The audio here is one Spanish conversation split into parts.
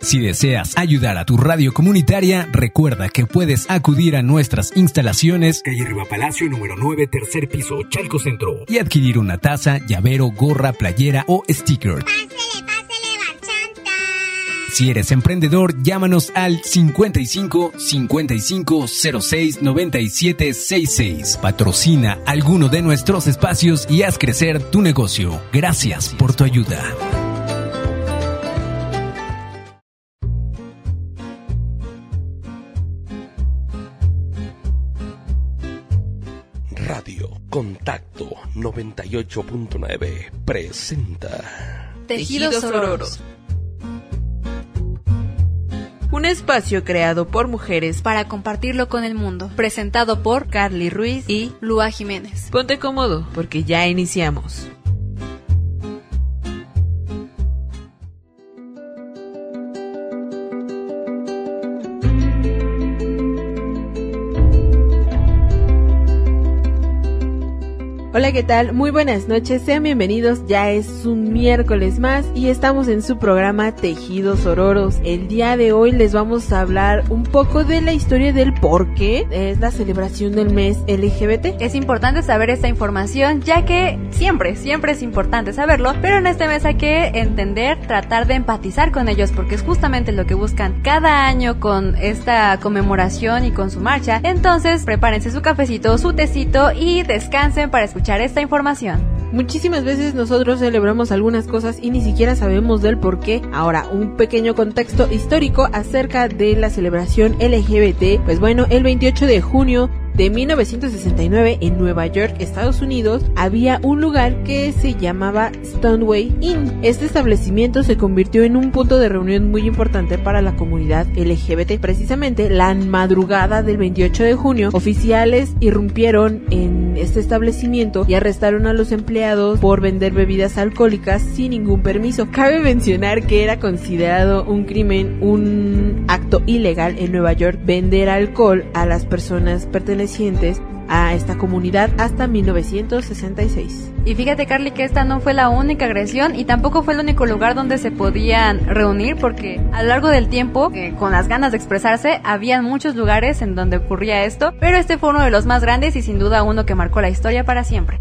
Si deseas ayudar a tu radio comunitaria, recuerda que puedes acudir a nuestras instalaciones, calle Riva Palacio número 9, tercer piso, Chalco Centro, y adquirir una taza, llavero, gorra, playera o sticker. Si eres emprendedor, llámanos al 55 55 06 97 66. Patrocina alguno de nuestros espacios y haz crecer tu negocio. Gracias por tu ayuda. 98.9 presenta Tejidos Ororos. Un espacio creado por mujeres para compartirlo con el mundo. Presentado por Carly Ruiz y Lua Jiménez. Ponte cómodo porque ya iniciamos. Hola, ¿qué tal? Muy buenas noches, sean bienvenidos. Ya es un miércoles más y estamos en su programa Tejidos Ororos. El día de hoy les vamos a hablar un poco de la historia del por qué es la celebración del mes LGBT. Es importante saber esta información ya que siempre, siempre es importante saberlo, pero en este mes hay que entender, tratar de empatizar con ellos porque es justamente lo que buscan cada año con esta conmemoración y con su marcha. Entonces, prepárense su cafecito, su tecito y descansen para escuchar esta información. Muchísimas veces nosotros celebramos algunas cosas y ni siquiera sabemos del por qué. Ahora, un pequeño contexto histórico acerca de la celebración LGBT. Pues bueno, el 28 de junio de 1969 en Nueva York, Estados Unidos, había un lugar que se llamaba Stoneway Inn. Este establecimiento se convirtió en un punto de reunión muy importante para la comunidad LGBT. Precisamente la madrugada del 28 de junio, oficiales irrumpieron en este establecimiento y arrestaron a los empleados por vender bebidas alcohólicas sin ningún permiso. Cabe mencionar que era considerado un crimen, un acto ilegal en Nueva York vender alcohol a las personas pertenecientes a esta comunidad hasta 1966. Y fíjate Carly que esta no fue la única agresión y tampoco fue el único lugar donde se podían reunir porque a lo largo del tiempo, eh, con las ganas de expresarse, habían muchos lugares en donde ocurría esto, pero este fue uno de los más grandes y sin duda uno que marcó la historia para siempre.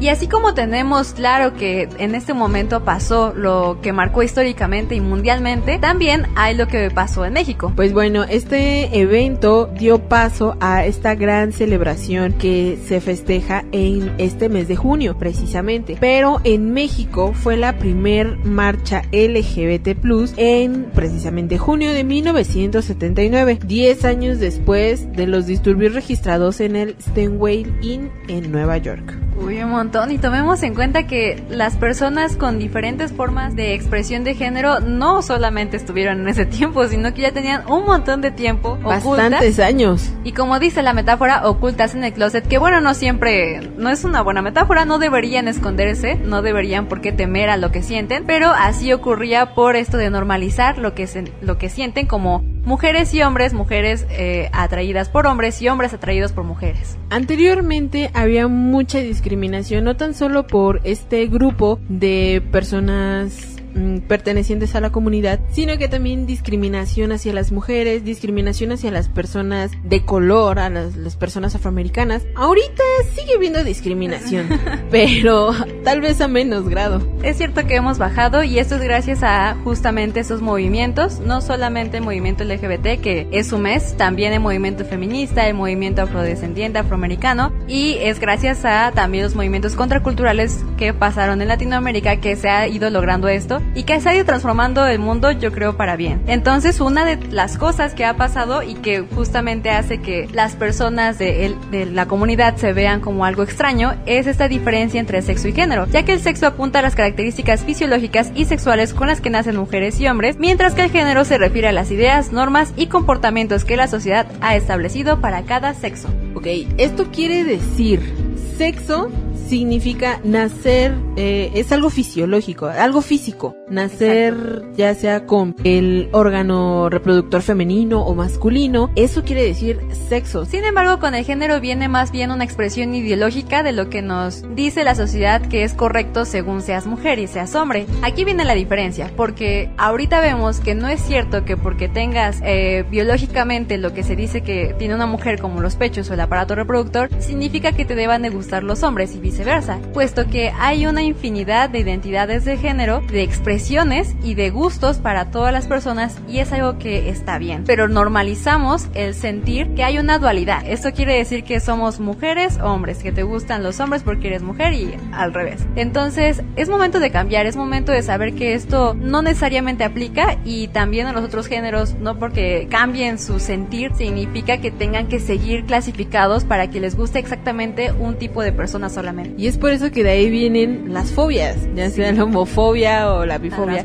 Y así como tenemos claro que en este momento pasó lo que marcó históricamente y mundialmente, también hay lo que pasó en México. Pues bueno, este evento dio paso a esta gran celebración que se festeja en este mes de junio precisamente. Pero en México fue la primer marcha LGBT Plus en precisamente junio de 1979, 10 años después de los disturbios registrados en el Stenway Inn en Nueva York. Uy, montón. Y tomemos en cuenta que las personas con diferentes formas de expresión de género no solamente estuvieron en ese tiempo, sino que ya tenían un montón de tiempo. Bastantes años. Y como dice la metáfora, ocultas en el closet, que bueno, no siempre, no es una buena metáfora, no deberían esconderse, no deberían por qué temer a lo que sienten, pero así ocurría por esto de normalizar lo que, se, lo que sienten como mujeres y hombres, mujeres eh, atraídas por hombres y hombres atraídos por mujeres. Anteriormente había mucha discriminación, no tan solo por este grupo de personas mm, pertenecientes a la comunidad, sino que también discriminación hacia las mujeres, discriminación hacia las personas de color, a las, las personas afroamericanas. Ahorita sigue habiendo discriminación, pero tal vez a menos grado. Es cierto que hemos bajado y esto es gracias a justamente esos movimientos, no solamente el movimiento LGBT, que es su mes, también el movimiento feminista, el movimiento afrodescendiente, afroamericano, y es gracias a también los movimientos contraculturales que pasaron en Latinoamérica que se ha ido logrando esto y que se ha ido transformando el mundo, yo creo, para bien. Entonces, una de las cosas que ha pasado y que justamente hace que las personas de, la comunidad se vean como algo extraño es esta diferencia entre sexo y género, ya que el sexo apunta a las características fisiológicas y sexuales con las que nacen mujeres y hombres, mientras que el género se refiere a las ideas, normas y comportamientos que la sociedad ha establecido para cada sexo. Ok, esto quiere decir sexo significa nacer, eh, es algo fisiológico, algo físico. Nacer ya sea con el órgano reproductor femenino o masculino, eso quiere decir sexo. Sin embargo, con el género viene más bien una expresión ideológica de lo que nos dice la sociedad que es correcto según seas mujer y seas hombre. Aquí viene la diferencia, porque ahorita vemos que no es cierto que porque tengas eh, biológicamente lo que se dice que tiene una mujer como los pechos o el aparato reproductor, significa que te deban de gustar los hombres y viceversa, puesto que hay una infinidad de identidades de género, de expresiones y de gustos para todas las personas y es algo que está bien. Pero normalizamos el sentir que hay una dualidad. Esto quiere decir que somos mujeres hombres, que te gustan los hombres porque eres mujer y al revés. Entonces, es momento de cambiar, es momento de saber que esto no necesariamente aplica y también a los otros géneros, no porque cambien su sentir, significa que tengan que seguir clasificados para que les guste exactamente un tipo de persona solamente. Y es por eso que de ahí vienen las fobias, ya sea la homofobia o la bifobia.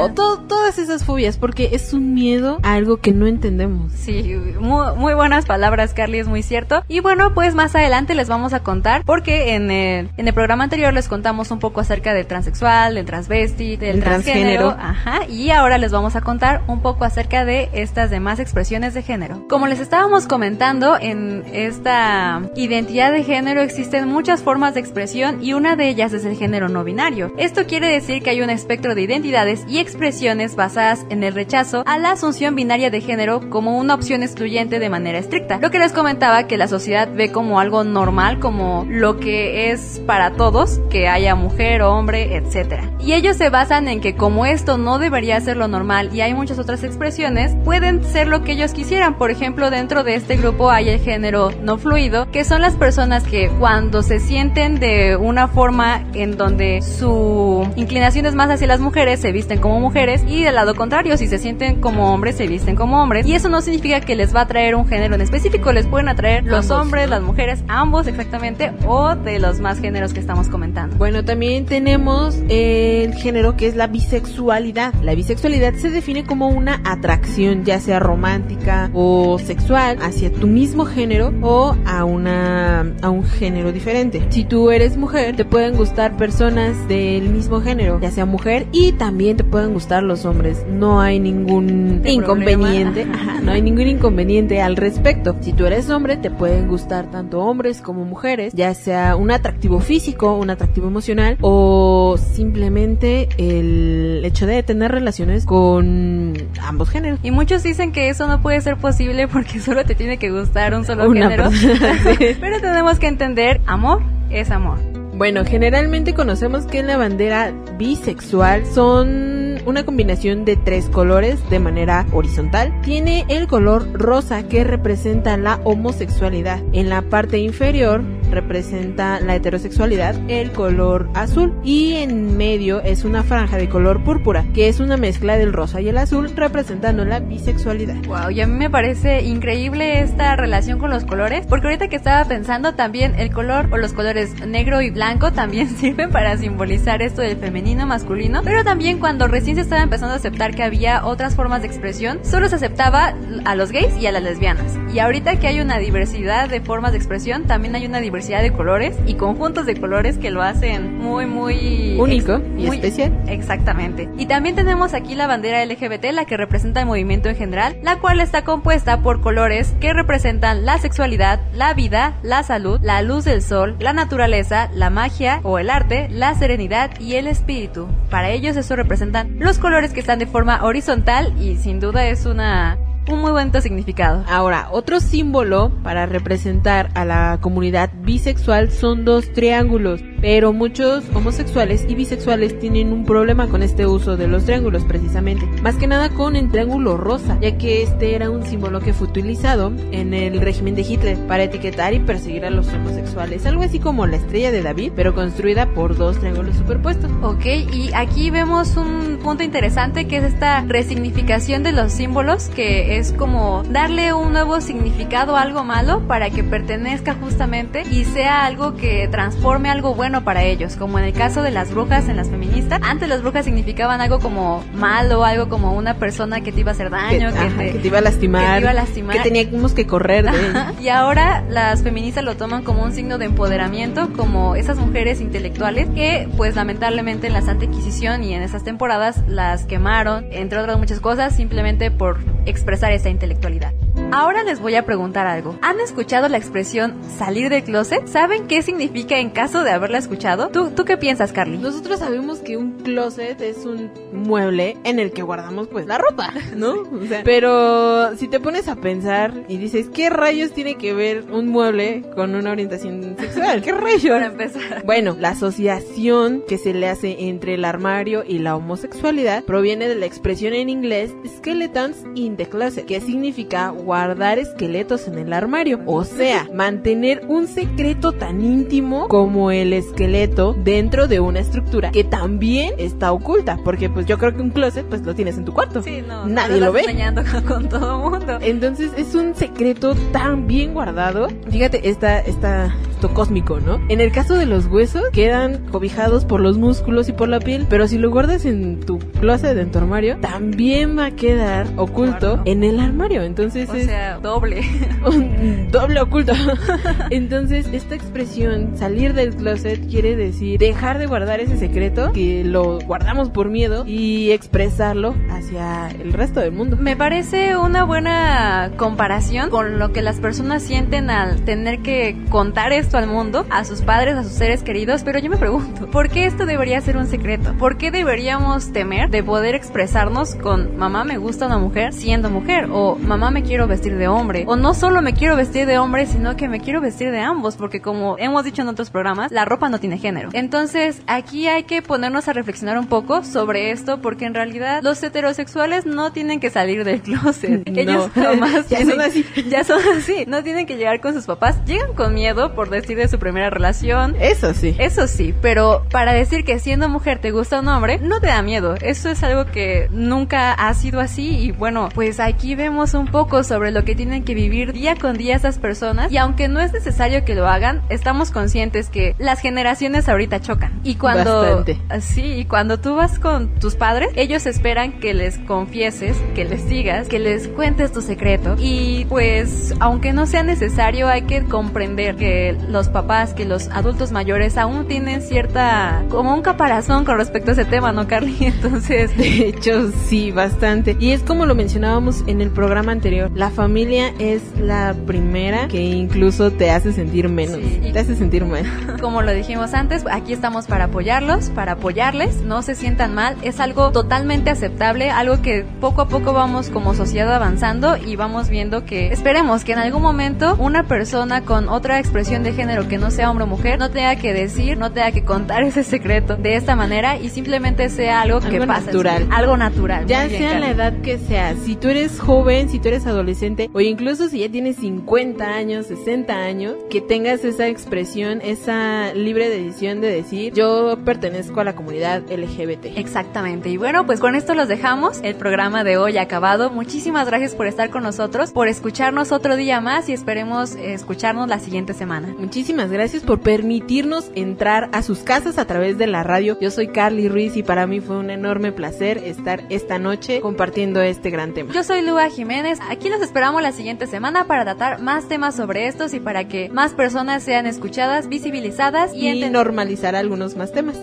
O todas esas fobias, porque es un miedo a algo que no entendemos. Sí, muy, buenas palabras, Carly, es muy cierto. Y bueno, pues más adelante les vamos a contar, porque en el, en el programa anterior les contamos un poco acerca del transexual, del transvesti, del transgénero. Ajá, y ahora les vamos a contar un poco acerca de estas demás expresiones de género. Como les estábamos comentando, en esta identidad de género existen muchas formas de expresión y una de ellas es el género no binario. Esto quiere decir que hay un espectro de identidades y expresiones basadas en el rechazo a la asunción binaria de género como una opción excluyente de manera estricta. Lo que les comentaba que la sociedad ve como algo normal, como lo que es para todos, que haya mujer hombre, etc. Y ellos se basan en que como esto no debería ser lo normal y hay muchas otras expresiones, pueden ser lo que ellos quisieran. Por ejemplo, dentro de este grupo hay el género no fluido, que son las personas que cuando se sienten de una forma en donde su inclinación es más hacia las mujeres, se visten como mujeres y del lado contrario, si se sienten como hombres, se visten como hombres. Y eso no significa que les va a traer un género en específico, les pueden atraer los hombres, las mujeres, ambos exactamente, o de los más géneros que estamos comentando. Bueno, también tenemos el género que es la bisexualidad. La bisexualidad se define como una atracción, ya sea romántica o sexual, hacia tu mismo género o a una a un género diferente. Si tú eres mujer, te pueden gustar personas del mismo género, ya sea mujer y también te pueden gustar los hombres. No hay ningún inconveniente, no hay ningún inconveniente al respecto. Si tú eres hombre, te pueden gustar tanto hombres como mujeres, ya sea un atractivo físico, un atractivo emocional o simplemente el hecho de tener relaciones con ambos géneros. Y muchos dicen que eso no puede ser posible porque solo te tiene que gustar un solo género. Pero tenemos que entender, amor es amor. Bueno, generalmente conocemos que en la bandera bisexual son una combinación de tres colores de manera horizontal. Tiene el color rosa que representa la homosexualidad. En la parte inferior representa la heterosexualidad, el color azul y en medio es una franja de color púrpura, que es una mezcla del rosa y el azul representando la bisexualidad. Wow, y a mí me parece increíble esta relación con los colores, porque ahorita que estaba pensando también el color o los colores negro y blanco también sirven para simbolizar esto del femenino masculino, pero también cuando recién se estaba empezando a aceptar que había otras formas de expresión, solo se aceptaba a los gays y a las lesbianas. Y ahorita que hay una diversidad de formas de expresión, también hay una diversidad de colores y conjuntos de colores que lo hacen muy, muy único y especial. Exactamente. Y también tenemos aquí la bandera LGBT, la que representa el movimiento en general, la cual está compuesta por colores que representan la sexualidad, la vida, la salud, la luz del sol, la naturaleza, la magia o el arte, la serenidad y el espíritu. Para ellos eso representan los colores que están de forma horizontal y sin duda es una un muy buen significado. Ahora, otro símbolo para representar a la comunidad bisexual son dos triángulos, pero muchos homosexuales y bisexuales tienen un problema con este uso de los triángulos precisamente, más que nada con el triángulo rosa, ya que este era un símbolo que fue utilizado en el régimen de Hitler para etiquetar y perseguir a los homosexuales, algo así como la estrella de David, pero construida por dos triángulos superpuestos. Ok, y aquí vemos un punto interesante que es esta resignificación de los símbolos que es como darle un nuevo significado a algo malo para que pertenezca justamente y sea algo que transforme algo bueno bueno para ellos, como en el caso de las brujas en las feministas. Antes las brujas significaban algo como malo, algo como una persona que te iba a hacer daño, que, te, iba a lastimar, que te iba a lastimar, que teníamos que correr de Y ahora las feministas lo toman como un signo de empoderamiento, como esas mujeres intelectuales que pues lamentablemente en la Santa Inquisición y en esas temporadas las quemaron, entre otras muchas cosas, simplemente por expresar esa intelectualidad. Ahora les voy a preguntar algo. ¿Han escuchado la expresión salir del closet? ¿Saben qué significa en caso de haberla escuchado? ¿Tú, tú qué piensas, Carly? Nosotros sabemos que un closet es un mueble en el que guardamos pues la ropa, ¿no? O sea, pero si te pones a pensar y dices, ¿qué rayos tiene que ver un mueble con una orientación sexual? ¿Qué rayos? Para empezar. Bueno, la asociación que se le hace entre el armario y la homosexualidad proviene de la expresión en inglés skeletons in the closet, que significa guardar esqueletos en el armario, o sea, mantener un secreto tan íntimo como el esqueleto dentro de una estructura que también está oculta, porque pues yo creo que un closet pues lo tienes en tu cuarto. Sí, no, Nadie lo ve. Con, con todo mundo. Entonces es un secreto tan bien guardado. Fíjate, está, está esto cósmico, ¿no? En el caso de los huesos, quedan cobijados por los músculos y por la piel, pero si lo guardas en tu closet, en tu armario, también va a quedar oculto en el armario. Entonces o sea, doble. Un doble oculto. Entonces, esta expresión, salir del closet, quiere decir dejar de guardar ese secreto que lo guardamos por miedo y expresarlo hacia el resto del mundo. Me parece una buena comparación con lo que las personas sienten al tener que contar esto al mundo, a sus padres, a sus seres queridos, pero yo me pregunto, ¿por qué esto debería ser un secreto? ¿Por qué deberíamos temer de poder expresarnos con mamá me gusta una mujer siendo mujer o mamá me quiero vestir de hombre. O no solo me quiero vestir de hombre, sino que me quiero vestir de ambos, porque como hemos dicho en otros programas, la ropa no tiene género. Entonces, aquí hay que ponernos a reflexionar un poco sobre esto, porque en realidad los heterosexuales no tienen que salir del closet. Ellos nomás ya son así. Ya son así. No tienen que llegar con sus papás. Llegan con miedo por decir de su primera relación. Eso sí. Eso sí, pero para decir que siendo mujer te gusta un hombre, no te da miedo. Eso es algo que nunca ha sido así y bueno, pues aquí vemos un poco sobre lo que tienen que vivir día con día esas personas y aunque no es necesario que lo hagan, estamos conscientes que las generaciones ahorita chocan. Y cuando sí, y cuando tú vas con tus padres, ellos esperan que les confieses, que les digas, que les cuentes tu secreto y pues aunque no sea necesario hay que comprender que los papás, que los adultos mayores aún tienen cierta como un caparazón con respecto a ese tema, ¿no, Carly? Entonces, de hecho sí, bastante. Y es como lo mencionábamos en el programa anterior, la familia es la primera que incluso te hace sentir menos, te hace sentir mal. Como lo dijimos antes, aquí estamos para apoyarlos, para apoyarles, no se sientan mal, es algo totalmente aceptable, algo que poco a poco vamos como sociedad avanzando y vamos viendo que esperemos que en algún momento una persona con otra expresión de género que no sea hombre o mujer no tenga que decir, no tenga que contar ese secreto de esta manera y simplemente sea algo, que pasa. Natural. Algo natural. Ya sea la edad que sea, si tú eres joven, si tú eres adolescente o incluso si ya tienes 50 años, 60 años, que tengas esa expresión, esa libre decisión de decir yo pertenezco a la comunidad LGBT. Exactamente. Y bueno, pues con esto los dejamos. El programa de hoy ha acabado. Muchísimas gracias por estar con nosotros, por escucharnos otro día más y esperemos escucharnos la siguiente semana. Muchísimas gracias por permitirnos entrar a sus casas a través de la radio. Yo soy Carly Ruiz y para mí fue un enorme placer estar esta noche compartiendo este gran tema. Yo soy Lua Jiménez. Aquí los esperamos la siguiente semana para tratar más temas sobre estos y para que más personas sean escuchadas, visibilizadas y, y normalizar algunos más temas.